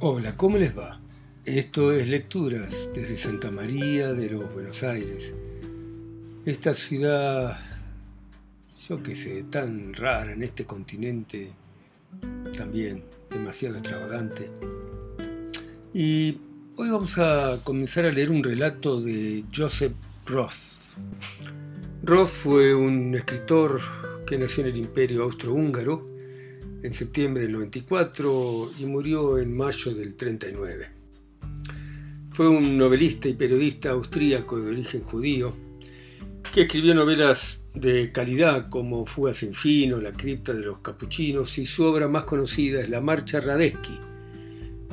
Hola, ¿cómo les va? Esto es Lecturas desde Santa María de los Buenos Aires. Esta ciudad, yo qué sé, tan rara en este continente, también demasiado extravagante. Y hoy vamos a comenzar a leer un relato de Joseph Roth. Roth fue un escritor que nació en el Imperio Austrohúngaro en septiembre del 94 y murió en mayo del 39. Fue un novelista y periodista austríaco de origen judío que escribió novelas de calidad como Fuga sin fin o La cripta de los capuchinos y su obra más conocida es La Marcha Radetzky,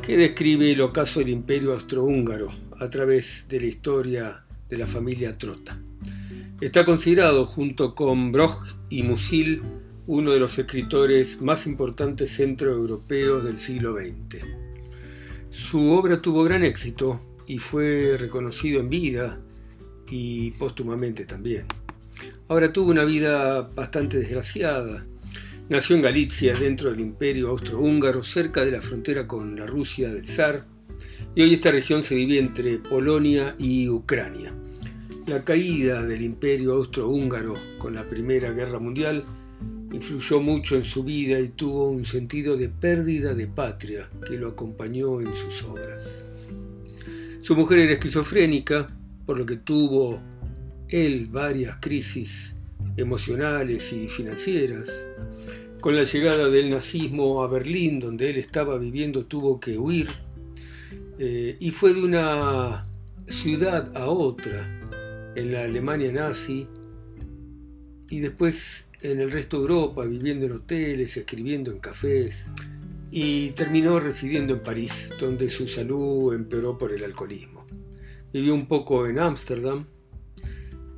que describe el ocaso del imperio austrohúngaro a través de la historia de la familia Trota. Está considerado junto con Broch y Musil uno de los escritores más importantes centroeuropeos del siglo XX. Su obra tuvo gran éxito y fue reconocido en vida y póstumamente también. Ahora tuvo una vida bastante desgraciada. Nació en Galicia, dentro del imperio austrohúngaro, cerca de la frontera con la Rusia del zar, y hoy esta región se divide entre Polonia y Ucrania. La caída del imperio austrohúngaro con la Primera Guerra Mundial influyó mucho en su vida y tuvo un sentido de pérdida de patria que lo acompañó en sus obras. Su mujer era esquizofrénica, por lo que tuvo él varias crisis emocionales y financieras. Con la llegada del nazismo a Berlín, donde él estaba viviendo, tuvo que huir eh, y fue de una ciudad a otra en la Alemania nazi y después en el resto de Europa, viviendo en hoteles, escribiendo en cafés, y terminó residiendo en París, donde su salud empeoró por el alcoholismo. Vivió un poco en Ámsterdam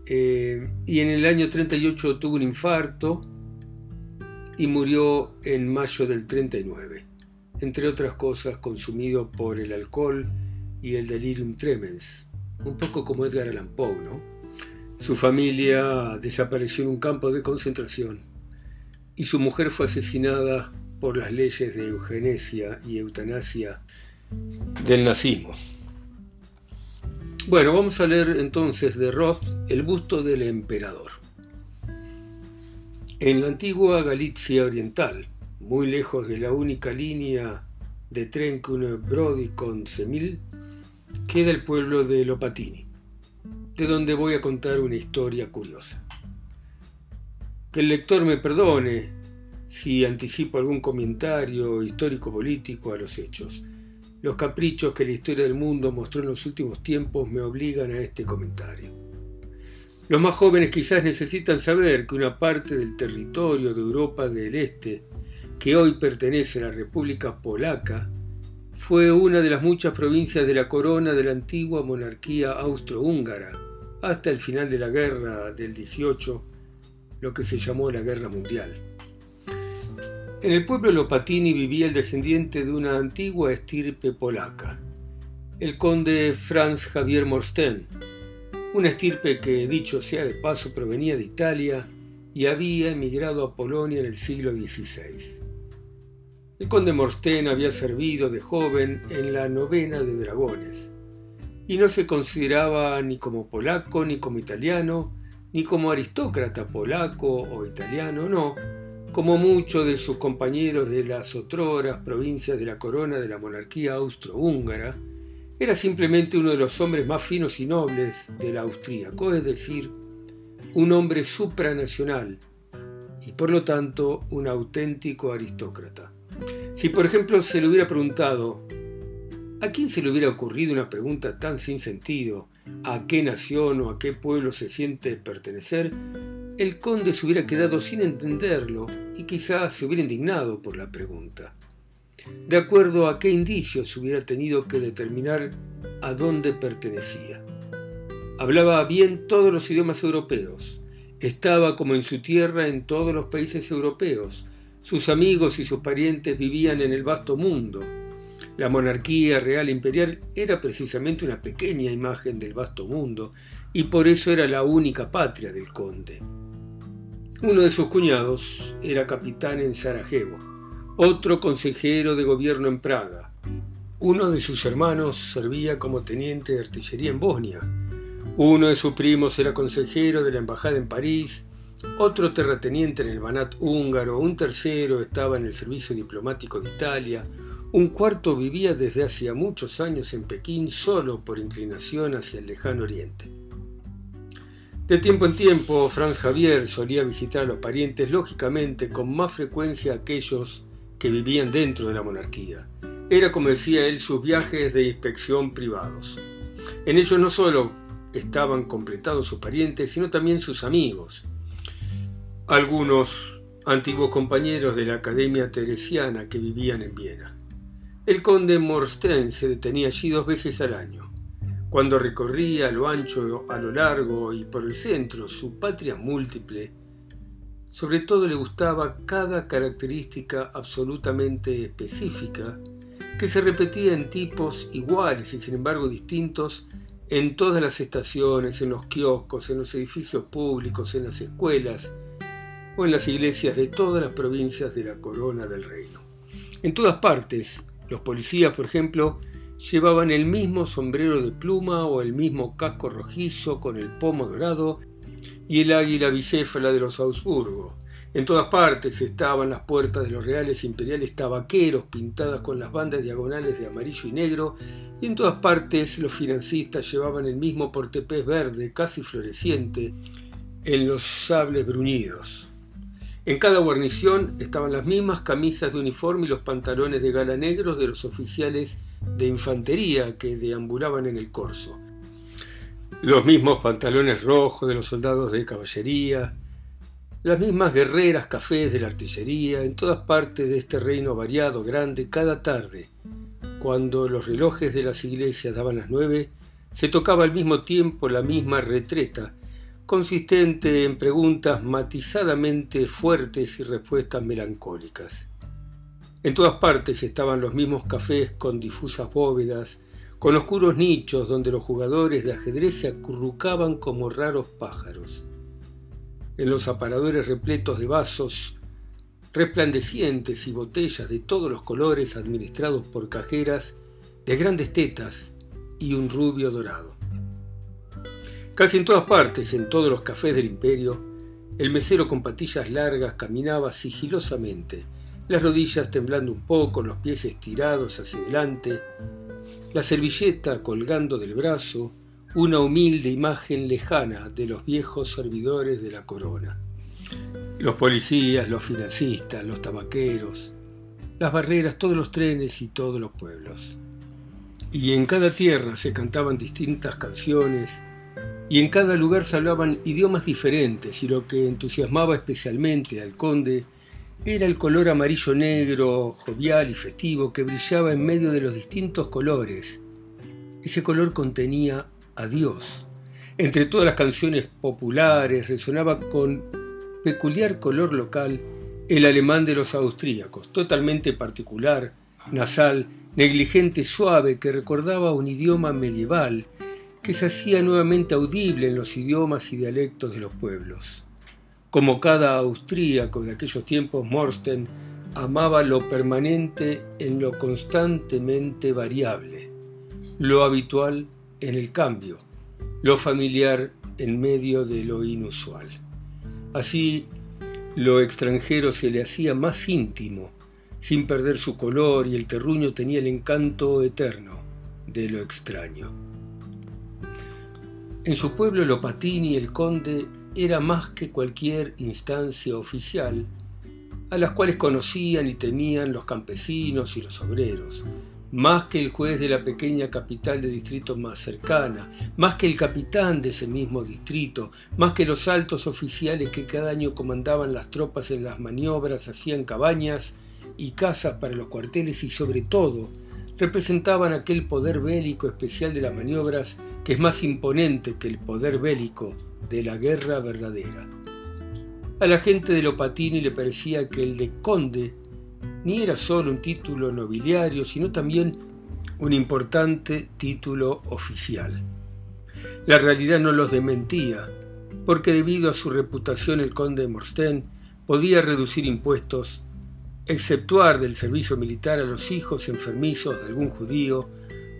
eh, y en el año 38 tuvo un infarto y murió en mayo del 39, entre otras cosas consumido por el alcohol y el delirium tremens, un poco como Edgar Allan Poe, ¿no? Su familia desapareció en un campo de concentración y su mujer fue asesinada por las leyes de eugenesia y eutanasia del nazismo. Bueno, vamos a leer entonces de Roth el busto del emperador. En la antigua Galicia oriental, muy lejos de la única línea de tren que une Brody con Semil, queda el pueblo de Lopatini de donde voy a contar una historia curiosa. Que el lector me perdone si anticipo algún comentario histórico-político a los hechos. Los caprichos que la historia del mundo mostró en los últimos tiempos me obligan a este comentario. Los más jóvenes quizás necesitan saber que una parte del territorio de Europa del Este, que hoy pertenece a la República Polaca, fue una de las muchas provincias de la corona de la antigua monarquía austrohúngara, hasta el final de la guerra del 18, lo que se llamó la Guerra Mundial. En el pueblo Lopatini vivía el descendiente de una antigua estirpe polaca, el conde Franz Javier Morsten, una estirpe que, dicho sea de paso, provenía de Italia y había emigrado a Polonia en el siglo XVI. El conde Morsten había servido de joven en la novena de dragones y no se consideraba ni como polaco, ni como italiano, ni como aristócrata polaco o italiano, no, como muchos de sus compañeros de las otroras provincias de la corona de la monarquía austrohúngara, era simplemente uno de los hombres más finos y nobles del austríaco, es decir, un hombre supranacional y por lo tanto un auténtico aristócrata. Si por ejemplo se le hubiera preguntado ¿A quién se le hubiera ocurrido una pregunta tan sin sentido? ¿A qué nación o a qué pueblo se siente pertenecer? El conde se hubiera quedado sin entenderlo y quizás se hubiera indignado por la pregunta. De acuerdo a qué indicios hubiera tenido que determinar a dónde pertenecía. Hablaba bien todos los idiomas europeos. Estaba como en su tierra en todos los países europeos. Sus amigos y sus parientes vivían en el vasto mundo la monarquía real imperial era precisamente una pequeña imagen del vasto mundo y por eso era la única patria del conde. Uno de sus cuñados era capitán en Sarajevo, otro consejero de gobierno en Praga, Uno de sus hermanos servía como teniente de artillería en Bosnia. Uno de sus primos era consejero de la embajada en París, otro terrateniente en el Banat húngaro, un tercero estaba en el servicio diplomático de Italia, un cuarto vivía desde hacía muchos años en Pekín solo por inclinación hacia el lejano oriente. De tiempo en tiempo, Franz Javier solía visitar a los parientes, lógicamente con más frecuencia aquellos que vivían dentro de la monarquía. Era, como decía él, sus viajes de inspección privados. En ellos no solo estaban completados sus parientes, sino también sus amigos. Algunos antiguos compañeros de la Academia Teresiana que vivían en Viena. El conde Morsten se detenía allí dos veces al año. Cuando recorría a lo ancho, a lo largo y por el centro su patria múltiple, sobre todo le gustaba cada característica absolutamente específica que se repetía en tipos iguales y sin embargo distintos en todas las estaciones, en los kioscos, en los edificios públicos, en las escuelas o en las iglesias de todas las provincias de la corona del reino. En todas partes, los policías, por ejemplo, llevaban el mismo sombrero de pluma o el mismo casco rojizo con el pomo dorado y el águila bicéfala de los Augsburgo, en todas partes estaban las puertas de los reales imperiales tabaqueros pintadas con las bandas diagonales de amarillo y negro, y en todas partes los financistas llevaban el mismo portepés verde, casi floreciente, en los sables bruñidos. En cada guarnición estaban las mismas camisas de uniforme y los pantalones de gala negros de los oficiales de infantería que deambulaban en el corso. Los mismos pantalones rojos de los soldados de caballería, las mismas guerreras cafés de la artillería, en todas partes de este reino variado, grande, cada tarde, cuando los relojes de las iglesias daban las nueve, se tocaba al mismo tiempo la misma retreta, consistente en preguntas matizadamente fuertes y respuestas melancólicas. En todas partes estaban los mismos cafés con difusas bóvedas, con oscuros nichos donde los jugadores de ajedrez se acurrucaban como raros pájaros en los aparadores repletos de vasos resplandecientes y botellas de todos los colores administrados por cajeras de grandes tetas y un rubio dorado. Casi en todas partes, en todos los cafés del imperio, el mesero con patillas largas caminaba sigilosamente, las rodillas temblando un poco, los pies estirados hacia adelante, la servilleta colgando del brazo, una humilde imagen lejana de los viejos servidores de la corona. Los policías, los financistas, los tabaqueros, las barreras, todos los trenes y todos los pueblos. Y en cada tierra se cantaban distintas canciones y en cada lugar se hablaban idiomas diferentes y lo que entusiasmaba especialmente al conde era el color amarillo negro, jovial y festivo que brillaba en medio de los distintos colores. Ese color contenía a Dios. Entre todas las canciones populares resonaba con peculiar color local el alemán de los austríacos, totalmente particular, nasal, negligente, suave, que recordaba un idioma medieval que se hacía nuevamente audible en los idiomas y dialectos de los pueblos. Como cada austríaco de aquellos tiempos, Morsten amaba lo permanente en lo constantemente variable, lo habitual en el cambio, lo familiar en medio de lo inusual. Así, lo extranjero se le hacía más íntimo, sin perder su color y el terruño tenía el encanto eterno de lo extraño. En su pueblo Lopatini el conde era más que cualquier instancia oficial, a las cuales conocían y temían los campesinos y los obreros, más que el juez de la pequeña capital de distrito más cercana, más que el capitán de ese mismo distrito, más que los altos oficiales que cada año comandaban las tropas en las maniobras, hacían cabañas y casas para los cuarteles y sobre todo representaban aquel poder bélico especial de las maniobras que es más imponente que el poder bélico de la guerra verdadera. A la gente de Lopatini le parecía que el de conde ni era solo un título nobiliario, sino también un importante título oficial. La realidad no los dementía, porque debido a su reputación el conde de podía reducir impuestos exceptuar del servicio militar a los hijos enfermizos de algún judío,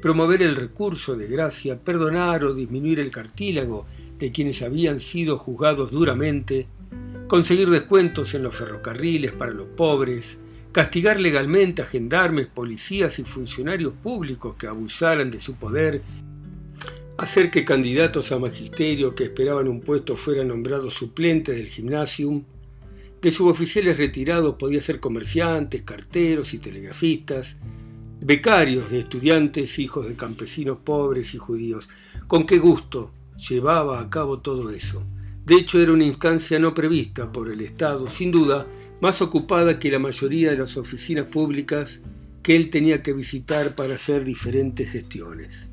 promover el recurso de gracia, perdonar o disminuir el cartílago de quienes habían sido juzgados duramente, conseguir descuentos en los ferrocarriles para los pobres, castigar legalmente a gendarmes, policías y funcionarios públicos que abusaran de su poder, hacer que candidatos a magisterio que esperaban un puesto fueran nombrados suplentes del gimnasium, de suboficiales retirados podía ser comerciantes, carteros y telegrafistas, becarios de estudiantes, hijos de campesinos pobres y judíos. ¿Con qué gusto llevaba a cabo todo eso? De hecho, era una instancia no prevista por el Estado, sin duda, más ocupada que la mayoría de las oficinas públicas que él tenía que visitar para hacer diferentes gestiones.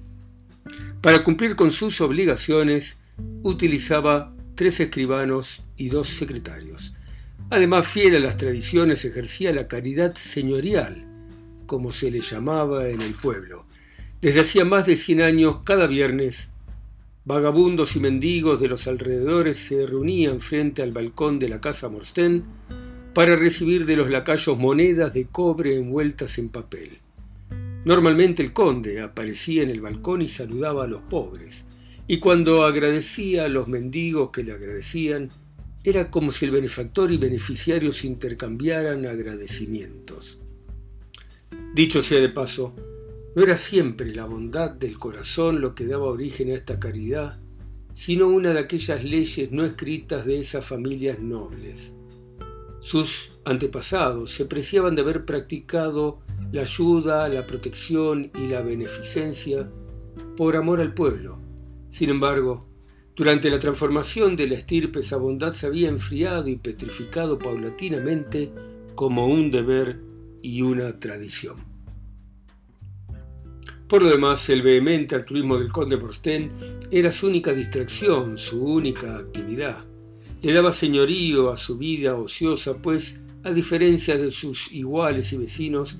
Para cumplir con sus obligaciones, utilizaba tres escribanos y dos secretarios. Además, fiel a las tradiciones, ejercía la caridad señorial, como se le llamaba en el pueblo. Desde hacía más de cien años, cada viernes, Vagabundos y mendigos de los alrededores se reunían frente al balcón de la casa Morsten para recibir de los lacayos monedas de cobre envueltas en papel. Normalmente el conde aparecía en el balcón y saludaba a los pobres, y cuando agradecía a los mendigos que le agradecían, era como si el benefactor y beneficiarios intercambiaran agradecimientos. Dicho sea de paso, no era siempre la bondad del corazón lo que daba origen a esta caridad, sino una de aquellas leyes no escritas de esas familias nobles. Sus antepasados se preciaban de haber practicado la ayuda, la protección y la beneficencia por amor al pueblo. Sin embargo, durante la transformación de la estirpe esa bondad se había enfriado y petrificado paulatinamente como un deber y una tradición. Por lo demás, el vehemente altruismo del conde Borsten era su única distracción, su única actividad. Le daba señorío a su vida ociosa, pues, a diferencia de sus iguales y vecinos,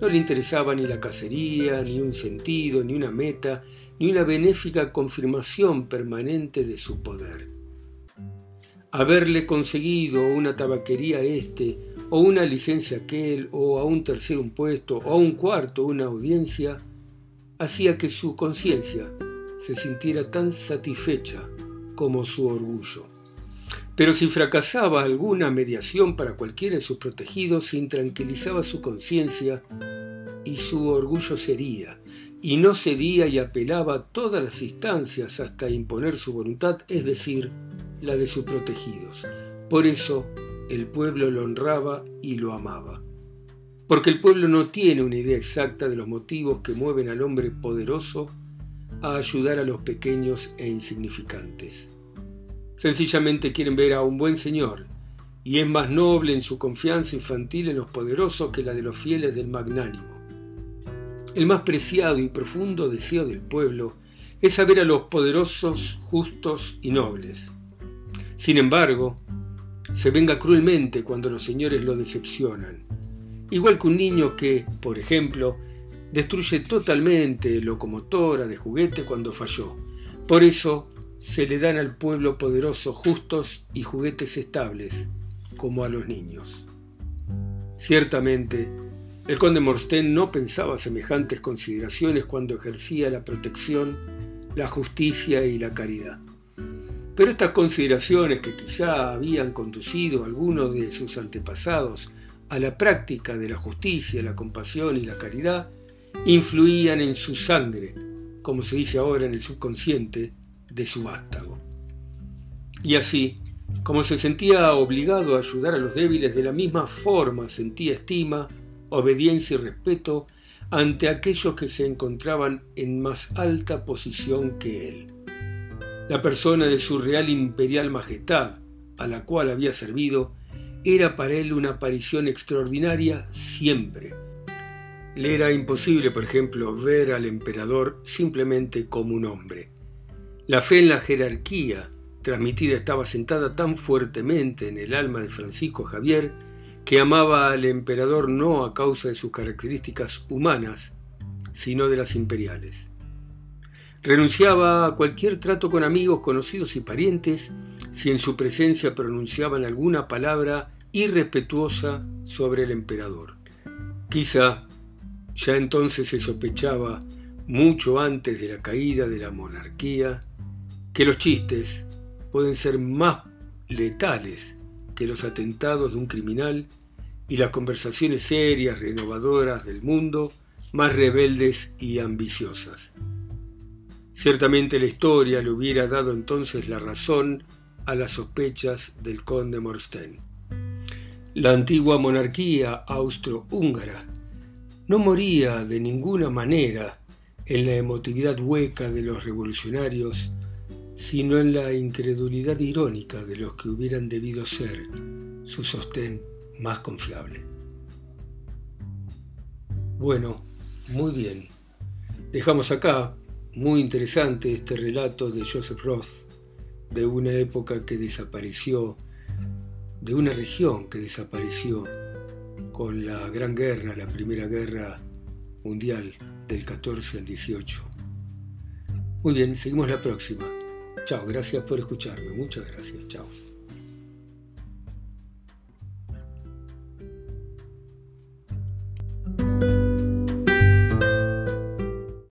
no le interesaba ni la cacería, ni un sentido, ni una meta, ni una benéfica confirmación permanente de su poder. Haberle conseguido una tabaquería este, o una licencia aquel, o a un tercero un puesto, o a un cuarto una audiencia, hacía que su conciencia se sintiera tan satisfecha como su orgullo. Pero si fracasaba alguna mediación para cualquiera de sus protegidos, intranquilizaba su conciencia y su orgullo sería, y no cedía y apelaba a todas las instancias hasta imponer su voluntad, es decir, la de sus protegidos. Por eso el pueblo lo honraba y lo amaba porque el pueblo no tiene una idea exacta de los motivos que mueven al hombre poderoso a ayudar a los pequeños e insignificantes. Sencillamente quieren ver a un buen señor, y es más noble en su confianza infantil en los poderosos que la de los fieles del magnánimo. El más preciado y profundo deseo del pueblo es saber a los poderosos justos y nobles. Sin embargo, se venga cruelmente cuando los señores lo decepcionan Igual que un niño que, por ejemplo, destruye totalmente locomotora de juguete cuando falló. Por eso se le dan al pueblo poderoso justos y juguetes estables, como a los niños. Ciertamente, el conde Morsten no pensaba semejantes consideraciones cuando ejercía la protección, la justicia y la caridad. Pero estas consideraciones que quizá habían conducido a algunos de sus antepasados a la práctica de la justicia, la compasión y la caridad, influían en su sangre, como se dice ahora en el subconsciente, de su vástago. Y así, como se sentía obligado a ayudar a los débiles, de la misma forma sentía estima, obediencia y respeto ante aquellos que se encontraban en más alta posición que él. La persona de su real imperial majestad, a la cual había servido, era para él una aparición extraordinaria siempre. Le era imposible, por ejemplo, ver al emperador simplemente como un hombre. La fe en la jerarquía transmitida estaba sentada tan fuertemente en el alma de Francisco Javier que amaba al emperador no a causa de sus características humanas, sino de las imperiales. Renunciaba a cualquier trato con amigos, conocidos y parientes si en su presencia pronunciaban alguna palabra irrespetuosa sobre el emperador. Quizá ya entonces se sospechaba, mucho antes de la caída de la monarquía, que los chistes pueden ser más letales que los atentados de un criminal y las conversaciones serias, renovadoras del mundo, más rebeldes y ambiciosas. Ciertamente la historia le hubiera dado entonces la razón a las sospechas del conde Morstein. La antigua monarquía austrohúngara no moría de ninguna manera en la emotividad hueca de los revolucionarios, sino en la incredulidad irónica de los que hubieran debido ser su sostén más confiable. Bueno, muy bien. Dejamos acá, muy interesante este relato de Joseph Roth, de una época que desapareció, de una región que desapareció con la Gran Guerra, la Primera Guerra Mundial del 14 al 18. Muy bien, seguimos la próxima. Chao, gracias por escucharme. Muchas gracias. Chao.